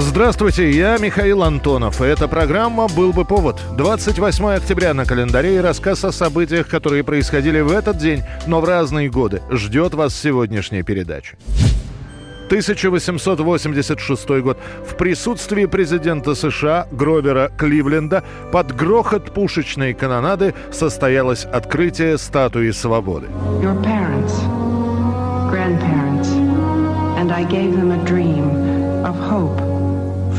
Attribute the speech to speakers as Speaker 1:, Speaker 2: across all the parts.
Speaker 1: Здравствуйте, я Михаил Антонов. Эта программа «Был бы повод». 28 октября на календаре и рассказ о событиях, которые происходили в этот день, но в разные годы. Ждет вас сегодняшняя передача. 1886 год. В присутствии президента США Гровера Кливленда под грохот пушечной канонады состоялось открытие статуи свободы.
Speaker 2: your parents, grandparents, and I gave them a dream of hope,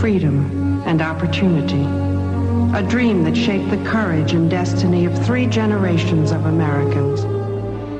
Speaker 2: freedom, and opportunity. A dream that shaped the courage and destiny of three generations of Americans.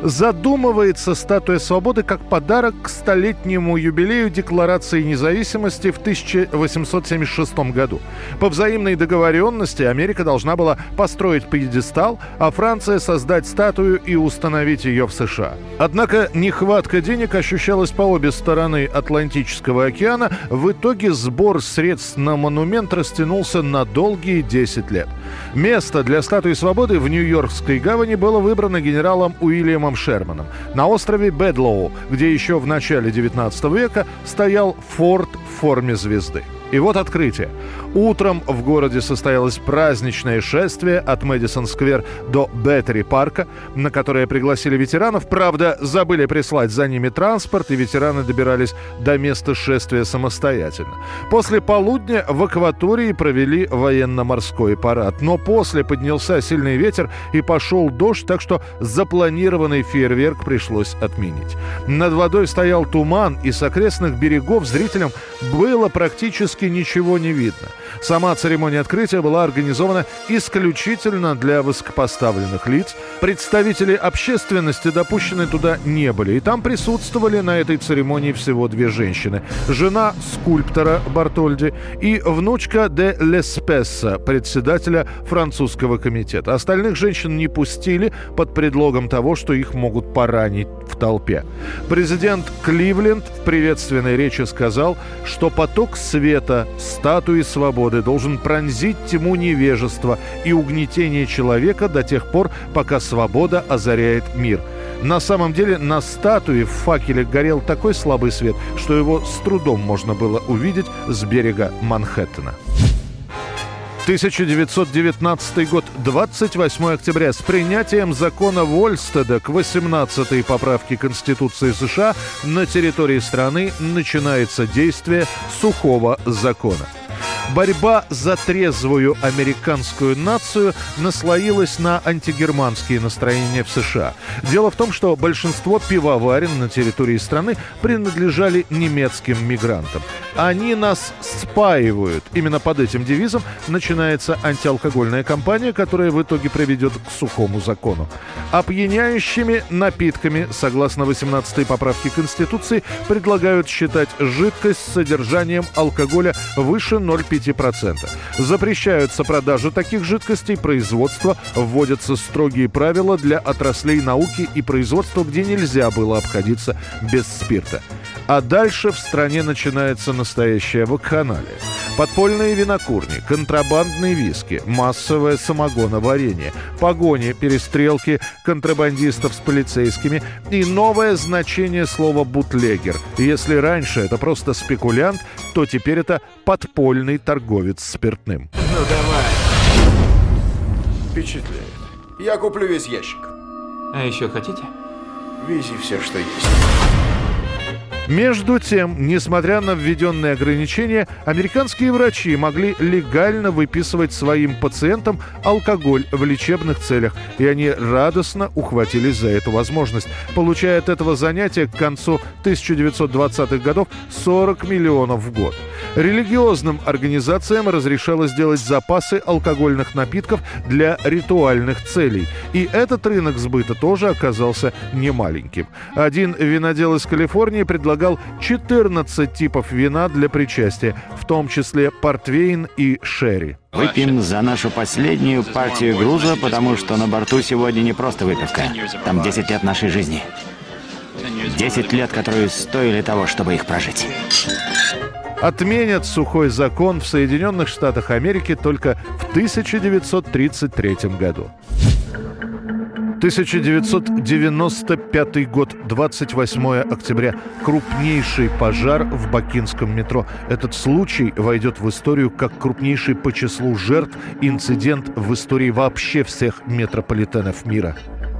Speaker 1: Задумывается статуя свободы как подарок к столетнему юбилею Декларации независимости в 1876 году. По взаимной договоренности Америка должна была построить пьедестал, а Франция создать статую и установить ее в США. Однако нехватка денег ощущалась по обе стороны Атлантического океана. В итоге сбор средств на монумент растянулся на долгие 10 лет. Место для статуи свободы в Нью-Йоркской гавани было выбрано генералом Уильямом Шерманом. На острове Бедлоу, где еще в начале 19 века стоял форт в форме звезды. И вот открытие. Утром в городе состоялось праздничное шествие от Мэдисон-сквер до Беттери-парка, на которое пригласили ветеранов. Правда, забыли прислать за ними транспорт, и ветераны добирались до места шествия самостоятельно. После полудня в акватории провели военно-морской парад. Но после поднялся сильный ветер и пошел дождь, так что запланированный фейерверк пришлось отменить. Над водой стоял туман, и с окрестных берегов зрителям было практически ничего не видно. Сама церемония открытия была организована исключительно для высокопоставленных лиц. Представители общественности допущены туда не были. И там присутствовали на этой церемонии всего две женщины. Жена скульптора Бартольди и внучка де Леспесса, председателя французского комитета. Остальных женщин не пустили под предлогом того, что их могут поранить толпе. Президент Кливленд в приветственной речи сказал, что поток света, статуи свободы должен пронзить тьму невежества и угнетение человека до тех пор, пока свобода озаряет мир. На самом деле на статуе в факеле горел такой слабый свет, что его с трудом можно было увидеть с берега Манхэттена. 1919 год, 28 октября. С принятием закона Вольстеда к 18-й поправке Конституции США на территории страны начинается действие сухого закона. Борьба за трезвую американскую нацию наслоилась на антигерманские настроения в США. Дело в том, что большинство пивоварен на территории страны принадлежали немецким мигрантам. Они нас спаивают. Именно под этим девизом начинается антиалкогольная кампания, которая в итоге приведет к сухому закону. Опьяняющими напитками, согласно 18-й поправке Конституции, предлагают считать жидкость с содержанием алкоголя выше 0,5%. Запрещаются продажи таких жидкостей, производство, вводятся строгие правила для отраслей науки и производства, где нельзя было обходиться без спирта. А дальше в стране начинается настоящая вакханалия. Подпольные винокурни, контрабандные виски, массовое самогоноварение, погони, перестрелки контрабандистов с полицейскими и новое значение слова «бутлегер». Если раньше это просто спекулянт, то теперь это подпольный торговец спиртным.
Speaker 3: Ну давай. Впечатляет. Я куплю весь ящик.
Speaker 4: А еще хотите?
Speaker 3: Вези все, что есть.
Speaker 1: Между тем, несмотря на введенные ограничения, американские врачи могли легально выписывать своим пациентам алкоголь в лечебных целях, и они радостно ухватились за эту возможность, получая от этого занятия к концу 1920-х годов 40 миллионов в год. Религиозным организациям разрешалось делать запасы алкогольных напитков для ритуальных целей, и этот рынок сбыта тоже оказался немаленьким. Один винодел из Калифорнии предлагал 14 типов вина для причастия, в том числе портвейн и шерри.
Speaker 5: Выпьем за нашу последнюю партию груза, потому что на борту сегодня не просто выпивка. Там 10 лет нашей жизни. Десять лет, которые стоили того, чтобы их прожить.
Speaker 1: Отменят сухой закон в Соединенных Штатах Америки только в 1933 году. 1995 год, 28 октября. Крупнейший пожар в Бакинском метро. Этот случай войдет в историю как крупнейший по числу жертв инцидент в истории вообще всех метрополитенов мира.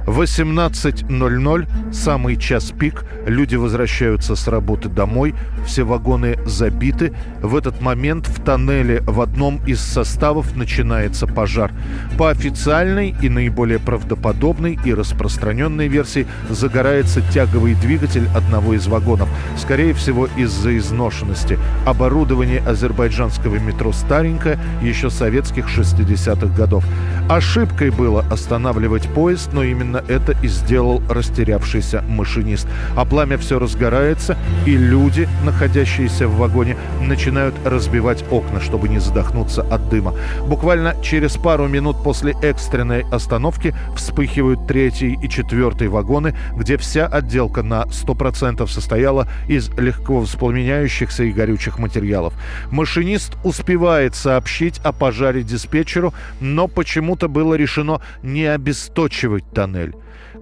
Speaker 1: 18.00, самый час пик, люди возвращаются с работы домой, все вагоны забиты. В этот момент в тоннеле в одном из составов начинается пожар. По официальной и наиболее правдоподобной и распространенной версии загорается тяговый двигатель одного из вагонов. Скорее всего, из-за изношенности. Оборудование азербайджанского метро старенькое, еще советских 60-х годов. Ошибкой было останавливать поезд, но именно это и сделал растерявшийся машинист. А пламя все разгорается, и люди, находящиеся в вагоне, начинают разбивать окна, чтобы не задохнуться от дыма. Буквально через пару минут после экстренной остановки вспыхивают третий и четвертый вагоны, где вся отделка на 100% состояла из легко воспламеняющихся и горючих материалов. Машинист успевает сообщить о пожаре диспетчеру, но почему-то было решено не обесточивать тоннель.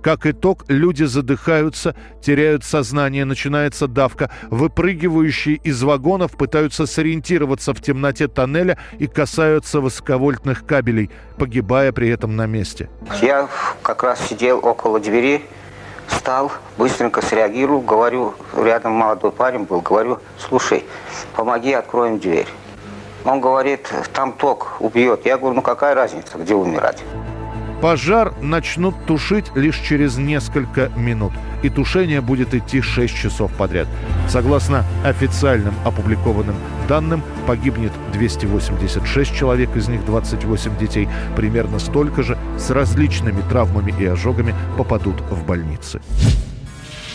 Speaker 1: Как итог, люди задыхаются, теряют сознание, начинается давка. Выпрыгивающие из вагонов пытаются сориентироваться в темноте тоннеля и касаются высоковольтных кабелей, погибая при этом на месте.
Speaker 6: Я как раз сидел около двери, встал, быстренько среагировал, говорю, рядом молодой парень был, говорю, слушай, помоги, откроем дверь. Он говорит, там ток убьет. Я говорю, ну какая разница, где умирать?
Speaker 1: Пожар начнут тушить лишь через несколько минут, и тушение будет идти 6 часов подряд. Согласно официальным опубликованным данным, погибнет 286 человек, из них 28 детей. Примерно столько же с различными травмами и ожогами попадут в больницы.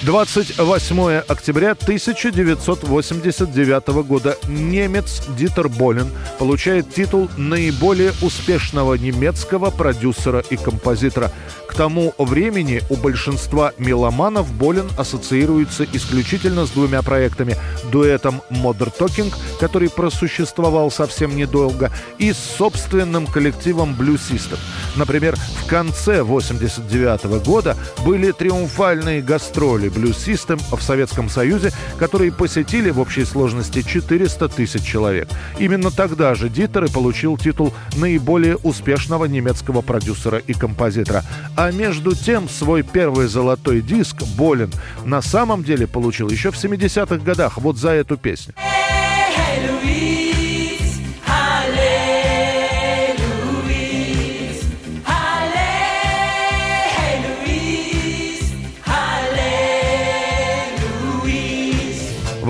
Speaker 1: 28 октября 1989 года немец Дитер Болин получает титул наиболее успешного немецкого продюсера и композитора. К тому времени у большинства меломанов Болин ассоциируется исключительно с двумя проектами – дуэтом Modern Talking, который просуществовал совсем недолго, и с собственным коллективом System. Например, в конце 1989 года были триумфальные гастроли Blue System в Советском Союзе, которые посетили в общей сложности 400 тысяч человек. Именно тогда же Дитер и получил титул наиболее успешного немецкого продюсера и композитора. А между тем свой первый золотой диск «Болен» на самом деле получил еще в 70-х годах вот за эту песню.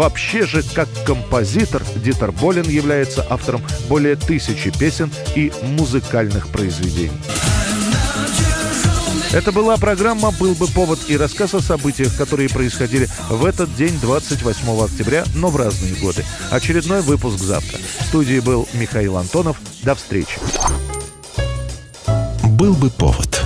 Speaker 1: Вообще же, как композитор, Дитер Болин является автором более тысячи песен и музыкальных произведений. Это была программа «Был бы повод» и рассказ о событиях, которые происходили в этот день, 28 октября, но в разные годы. Очередной выпуск завтра. В студии был Михаил Антонов. До встречи.
Speaker 7: «Был бы повод»